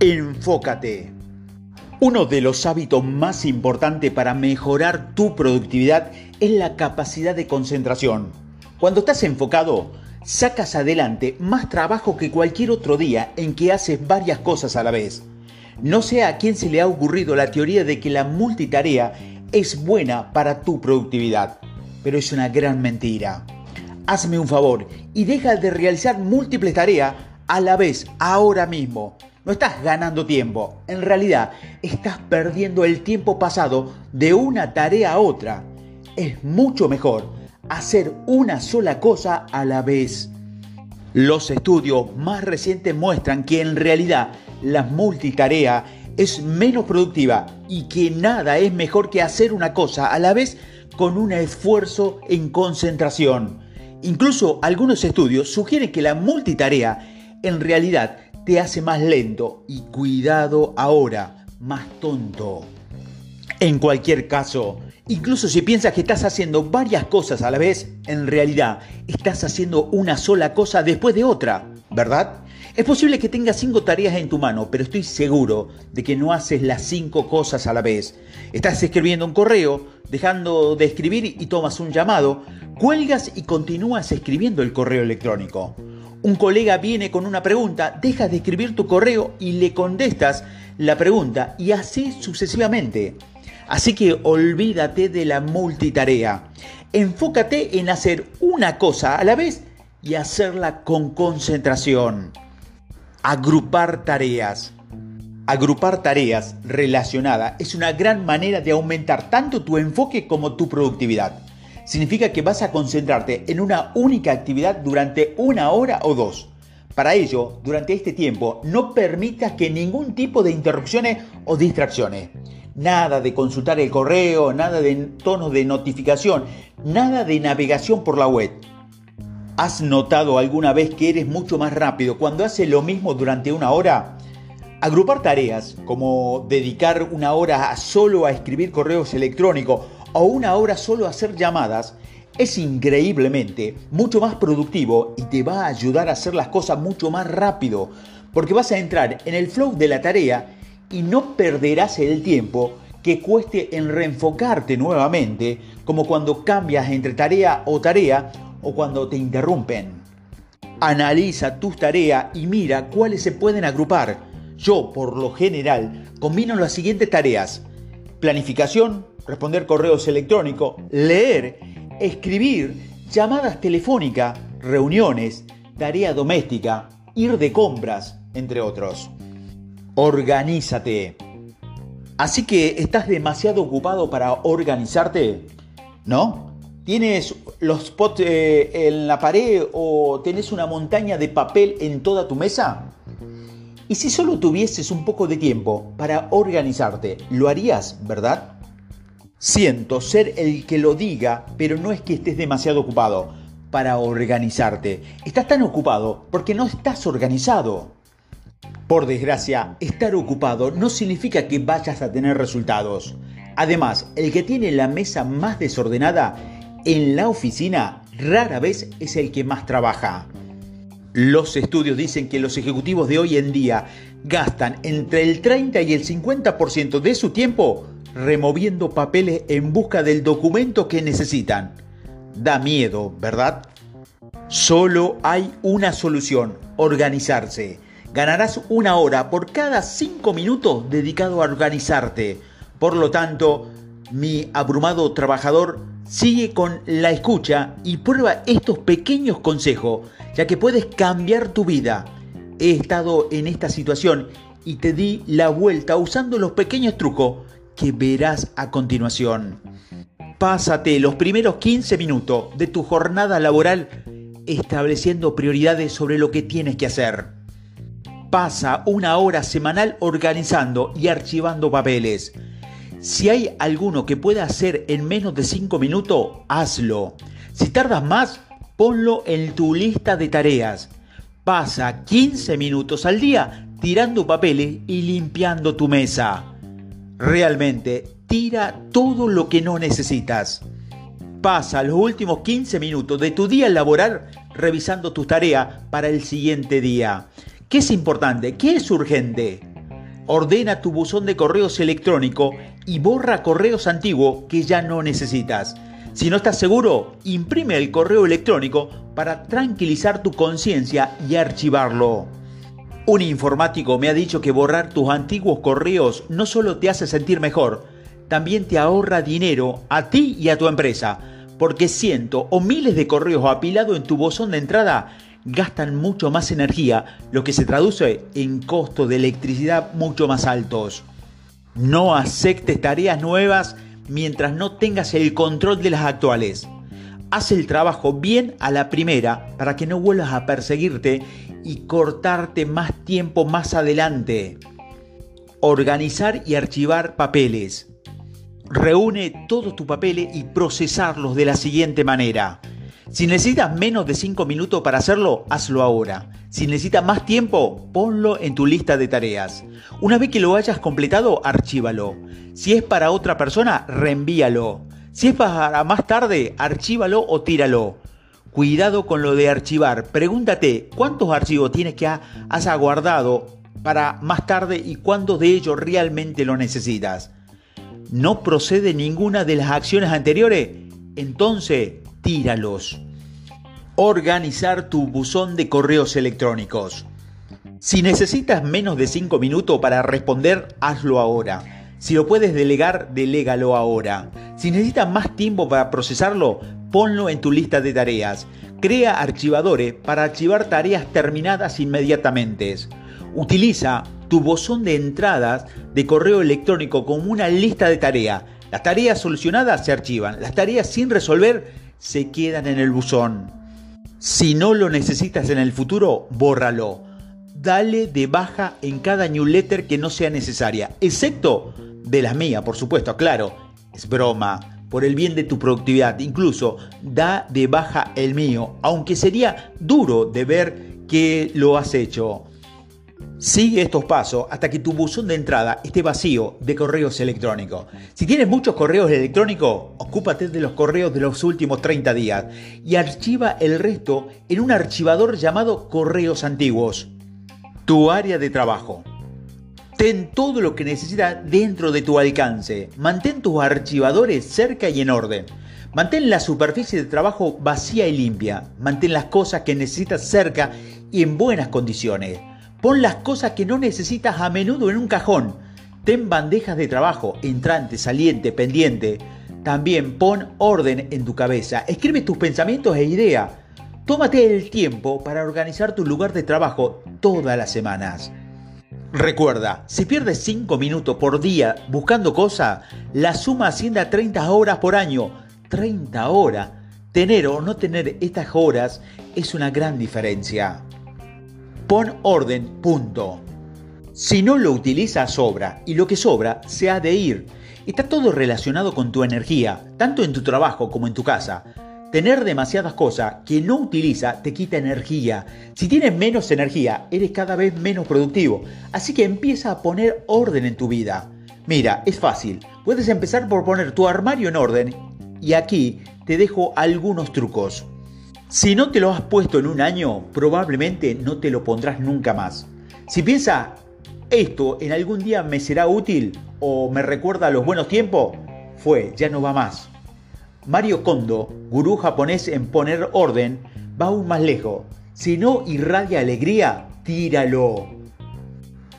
Enfócate. Uno de los hábitos más importantes para mejorar tu productividad es la capacidad de concentración. Cuando estás enfocado, sacas adelante más trabajo que cualquier otro día en que haces varias cosas a la vez. No sé a quién se le ha ocurrido la teoría de que la multitarea es buena para tu productividad, pero es una gran mentira. Hazme un favor y deja de realizar múltiples tareas a la vez, ahora mismo. No estás ganando tiempo, en realidad estás perdiendo el tiempo pasado de una tarea a otra. Es mucho mejor hacer una sola cosa a la vez. Los estudios más recientes muestran que en realidad la multitarea es menos productiva y que nada es mejor que hacer una cosa a la vez con un esfuerzo en concentración. Incluso algunos estudios sugieren que la multitarea en realidad te hace más lento y cuidado ahora, más tonto. En cualquier caso, incluso si piensas que estás haciendo varias cosas a la vez, en realidad estás haciendo una sola cosa después de otra, ¿verdad? Es posible que tengas cinco tareas en tu mano, pero estoy seguro de que no haces las cinco cosas a la vez. Estás escribiendo un correo, dejando de escribir y tomas un llamado, cuelgas y continúas escribiendo el correo electrónico. Un colega viene con una pregunta, dejas de escribir tu correo y le contestas la pregunta y así sucesivamente. Así que olvídate de la multitarea. Enfócate en hacer una cosa a la vez y hacerla con concentración. Agrupar tareas. Agrupar tareas relacionadas es una gran manera de aumentar tanto tu enfoque como tu productividad significa que vas a concentrarte en una única actividad durante una hora o dos. Para ello, durante este tiempo, no permitas que ningún tipo de interrupciones o distracciones. Nada de consultar el correo, nada de tonos de notificación, nada de navegación por la web. ¿Has notado alguna vez que eres mucho más rápido cuando haces lo mismo durante una hora? Agrupar tareas, como dedicar una hora solo a escribir correos electrónicos o una hora solo hacer llamadas, es increíblemente mucho más productivo y te va a ayudar a hacer las cosas mucho más rápido, porque vas a entrar en el flow de la tarea y no perderás el tiempo que cueste en reenfocarte nuevamente, como cuando cambias entre tarea o tarea o cuando te interrumpen. Analiza tus tareas y mira cuáles se pueden agrupar. Yo, por lo general, combino las siguientes tareas. Planificación, responder correos electrónicos, leer, escribir, llamadas telefónicas, reuniones, tarea doméstica, ir de compras, entre otros. Organízate. Así que estás demasiado ocupado para organizarte, ¿no? ¿Tienes los spots eh, en la pared o tenés una montaña de papel en toda tu mesa? Y si solo tuvieses un poco de tiempo para organizarte, lo harías, ¿verdad? Siento ser el que lo diga, pero no es que estés demasiado ocupado para organizarte. Estás tan ocupado porque no estás organizado. Por desgracia, estar ocupado no significa que vayas a tener resultados. Además, el que tiene la mesa más desordenada en la oficina rara vez es el que más trabaja. Los estudios dicen que los ejecutivos de hoy en día gastan entre el 30 y el 50% de su tiempo removiendo papeles en busca del documento que necesitan. Da miedo, ¿verdad? Solo hay una solución, organizarse. Ganarás una hora por cada cinco minutos dedicado a organizarte. Por lo tanto, mi abrumado trabajador sigue con la escucha y prueba estos pequeños consejos, ya que puedes cambiar tu vida. He estado en esta situación y te di la vuelta usando los pequeños trucos que verás a continuación. Pásate los primeros 15 minutos de tu jornada laboral estableciendo prioridades sobre lo que tienes que hacer. Pasa una hora semanal organizando y archivando papeles. Si hay alguno que pueda hacer en menos de 5 minutos, hazlo. Si tardas más, ponlo en tu lista de tareas. Pasa 15 minutos al día tirando papeles y limpiando tu mesa. Realmente, tira todo lo que no necesitas. Pasa los últimos 15 minutos de tu día laboral revisando tus tareas para el siguiente día. ¿Qué es importante? ¿Qué es urgente? Ordena tu buzón de correos electrónico y borra correos antiguos que ya no necesitas. Si no estás seguro, imprime el correo electrónico para tranquilizar tu conciencia y archivarlo. Un informático me ha dicho que borrar tus antiguos correos no solo te hace sentir mejor, también te ahorra dinero a ti y a tu empresa, porque cientos o miles de correos apilados en tu buzón de entrada gastan mucho más energía, lo que se traduce en costos de electricidad mucho más altos. No aceptes tareas nuevas mientras no tengas el control de las actuales. Haz el trabajo bien a la primera para que no vuelvas a perseguirte y cortarte más tiempo más adelante. Organizar y archivar papeles. Reúne todos tus papeles y procesarlos de la siguiente manera. Si necesitas menos de 5 minutos para hacerlo, hazlo ahora. Si necesitas más tiempo, ponlo en tu lista de tareas. Una vez que lo hayas completado, archívalo. Si es para otra persona, reenvíalo. Si es para más tarde, archívalo o tíralo. Cuidado con lo de archivar. Pregúntate cuántos archivos tienes que has guardado para más tarde y cuántos de ellos realmente lo necesitas. ¿No procede ninguna de las acciones anteriores? Entonces tíralos. Organizar tu buzón de correos electrónicos. Si necesitas menos de 5 minutos para responder, hazlo ahora. Si lo puedes delegar, delégalo ahora. Si necesitas más tiempo para procesarlo, ponlo en tu lista de tareas. Crea archivadores para archivar tareas terminadas inmediatamente. Utiliza tu buzón de entradas de correo electrónico como una lista de tareas. Las tareas solucionadas se archivan, las tareas sin resolver se quedan en el buzón. Si no lo necesitas en el futuro, bórralo. Dale de baja en cada newsletter que no sea necesaria, excepto de las mías, por supuesto, claro. Es broma. Por el bien de tu productividad, incluso da de baja el mío, aunque sería duro de ver que lo has hecho. Sigue estos pasos hasta que tu buzón de entrada esté vacío de correos electrónicos. Si tienes muchos correos electrónicos, ocúpate de los correos de los últimos 30 días y archiva el resto en un archivador llamado correos antiguos. Tu área de trabajo. Ten todo lo que necesitas dentro de tu alcance. Mantén tus archivadores cerca y en orden. Mantén la superficie de trabajo vacía y limpia. Mantén las cosas que necesitas cerca y en buenas condiciones. Pon las cosas que no necesitas a menudo en un cajón. Ten bandejas de trabajo, entrante, saliente, pendiente. También pon orden en tu cabeza. Escribe tus pensamientos e ideas. Tómate el tiempo para organizar tu lugar de trabajo todas las semanas. Recuerda, si pierdes 5 minutos por día buscando cosas, la suma asciende a 30 horas por año. 30 horas. Tener o no tener estas horas es una gran diferencia. Pon orden, punto. Si no lo utilizas, sobra, y lo que sobra se ha de ir. Está todo relacionado con tu energía, tanto en tu trabajo como en tu casa. Tener demasiadas cosas que no utiliza te quita energía. Si tienes menos energía, eres cada vez menos productivo. Así que empieza a poner orden en tu vida. Mira, es fácil. Puedes empezar por poner tu armario en orden y aquí te dejo algunos trucos. Si no te lo has puesto en un año, probablemente no te lo pondrás nunca más. Si piensas, esto en algún día me será útil o me recuerda a los buenos tiempos, fue, ya no va más. Mario Kondo, gurú japonés en poner orden, va aún más lejos. Si no irradia alegría, tíralo.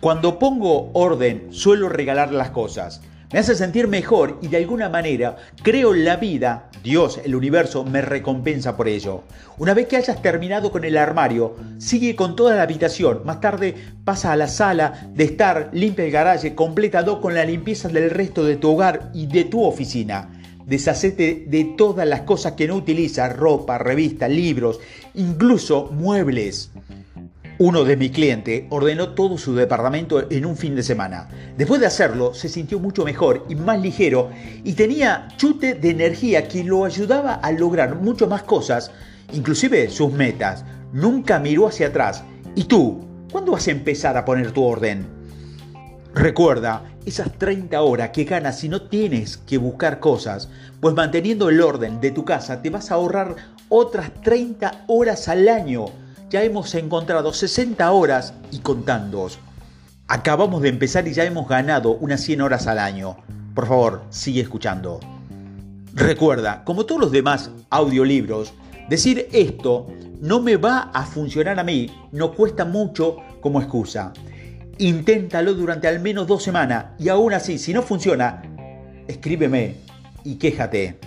Cuando pongo orden, suelo regalar las cosas me hace sentir mejor y de alguna manera creo la vida, Dios, el universo, me recompensa por ello. Una vez que hayas terminado con el armario, sigue con toda la habitación. Más tarde pasa a la sala de estar, limpia el garaje, completado con la limpieza del resto de tu hogar y de tu oficina. Deshacete de todas las cosas que no utilizas, ropa, revistas, libros, incluso muebles. Uno de mis clientes ordenó todo su departamento en un fin de semana. Después de hacerlo, se sintió mucho mejor y más ligero y tenía chute de energía que lo ayudaba a lograr mucho más cosas, inclusive sus metas. Nunca miró hacia atrás. ¿Y tú? ¿Cuándo vas a empezar a poner tu orden? Recuerda, esas 30 horas que ganas si no tienes que buscar cosas, pues manteniendo el orden de tu casa te vas a ahorrar otras 30 horas al año. Ya hemos encontrado 60 horas y contando. Acabamos de empezar y ya hemos ganado unas 100 horas al año. Por favor, sigue escuchando. Recuerda, como todos los demás audiolibros, decir esto no me va a funcionar a mí, no cuesta mucho como excusa. Inténtalo durante al menos dos semanas y aún así, si no funciona, escríbeme y quéjate.